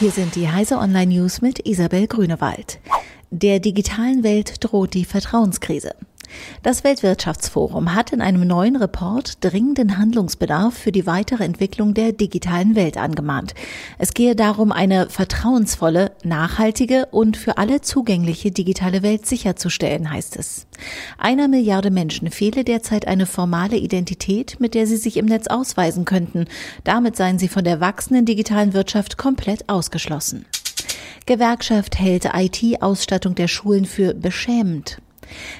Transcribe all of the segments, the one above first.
Hier sind die Heise Online News mit Isabel Grünewald. Der digitalen Welt droht die Vertrauenskrise. Das Weltwirtschaftsforum hat in einem neuen Report dringenden Handlungsbedarf für die weitere Entwicklung der digitalen Welt angemahnt. Es gehe darum, eine vertrauensvolle, nachhaltige und für alle zugängliche digitale Welt sicherzustellen, heißt es. Einer Milliarde Menschen fehle derzeit eine formale Identität, mit der sie sich im Netz ausweisen könnten. Damit seien sie von der wachsenden digitalen Wirtschaft komplett ausgeschlossen. Gewerkschaft hält IT-Ausstattung der Schulen für beschämend.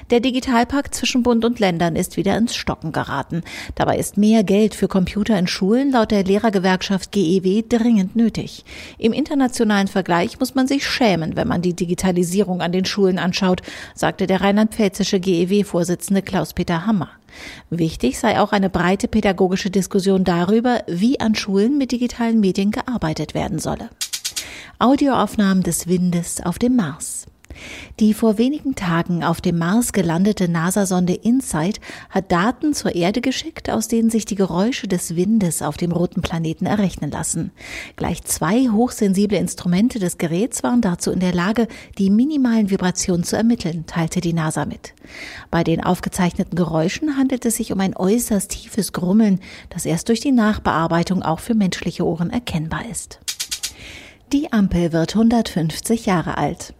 Der Digitalpakt zwischen Bund und Ländern ist wieder ins Stocken geraten. Dabei ist mehr Geld für Computer in Schulen laut der Lehrergewerkschaft GEW dringend nötig. Im internationalen Vergleich muss man sich schämen, wenn man die Digitalisierung an den Schulen anschaut, sagte der rheinland-pfälzische GEW-Vorsitzende Klaus-Peter Hammer. Wichtig sei auch eine breite pädagogische Diskussion darüber, wie an Schulen mit digitalen Medien gearbeitet werden solle. Audioaufnahmen des Windes auf dem Mars. Die vor wenigen Tagen auf dem Mars gelandete NASA-Sonde InSight hat Daten zur Erde geschickt, aus denen sich die Geräusche des Windes auf dem roten Planeten errechnen lassen. Gleich zwei hochsensible Instrumente des Geräts waren dazu in der Lage, die minimalen Vibrationen zu ermitteln, teilte die NASA mit. Bei den aufgezeichneten Geräuschen handelt es sich um ein äußerst tiefes Grummeln, das erst durch die Nachbearbeitung auch für menschliche Ohren erkennbar ist. Die Ampel wird 150 Jahre alt.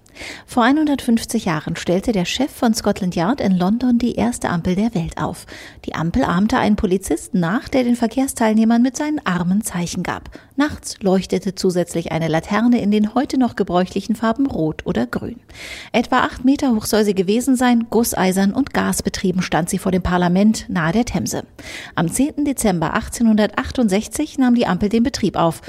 Vor 150 Jahren stellte der Chef von Scotland Yard in London die erste Ampel der Welt auf. Die Ampel ahmte einen Polizisten nach, der den Verkehrsteilnehmern mit seinen Armen Zeichen gab. Nachts leuchtete zusätzlich eine Laterne in den heute noch gebräuchlichen Farben Rot oder Grün. Etwa acht Meter hoch soll sie gewesen sein, gusseisern und gasbetrieben stand sie vor dem Parlament nahe der Themse. Am 10. Dezember 1868 nahm die Ampel den Betrieb auf.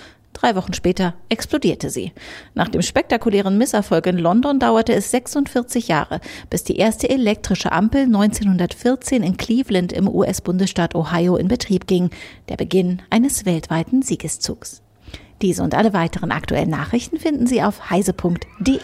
Drei Wochen später explodierte sie. Nach dem spektakulären Misserfolg in London dauerte es 46 Jahre, bis die erste elektrische Ampel 1914 in Cleveland im US-Bundesstaat Ohio in Betrieb ging, der Beginn eines weltweiten Siegeszugs. Diese und alle weiteren aktuellen Nachrichten finden Sie auf heise.de.